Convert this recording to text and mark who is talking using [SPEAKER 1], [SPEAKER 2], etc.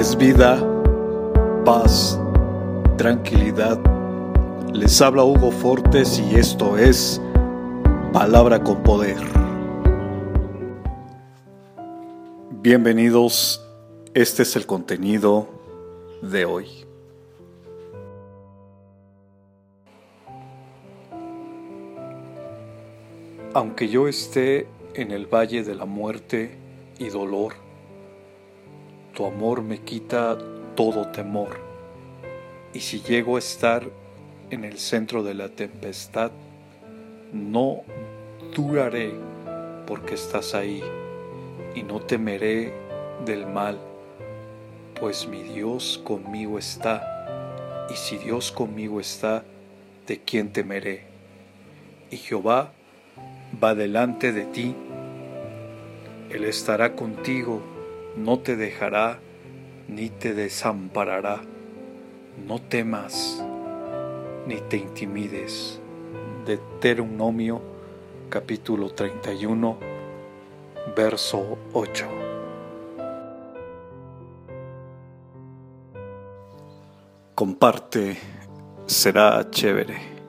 [SPEAKER 1] es vida, paz, tranquilidad. Les habla Hugo Fortes y esto es Palabra con Poder. Bienvenidos, este es el contenido de hoy. Aunque yo esté en el valle de la muerte y dolor, tu amor me quita todo temor. Y si llego a estar en el centro de la tempestad, no duraré porque estás ahí y no temeré del mal, pues mi Dios conmigo está. Y si Dios conmigo está, ¿de quién temeré? Y Jehová va delante de ti, Él estará contigo no te dejará ni te desamparará. No temas ni te intimides. Deuteronomio capítulo 31, verso 8. Comparte, será chévere.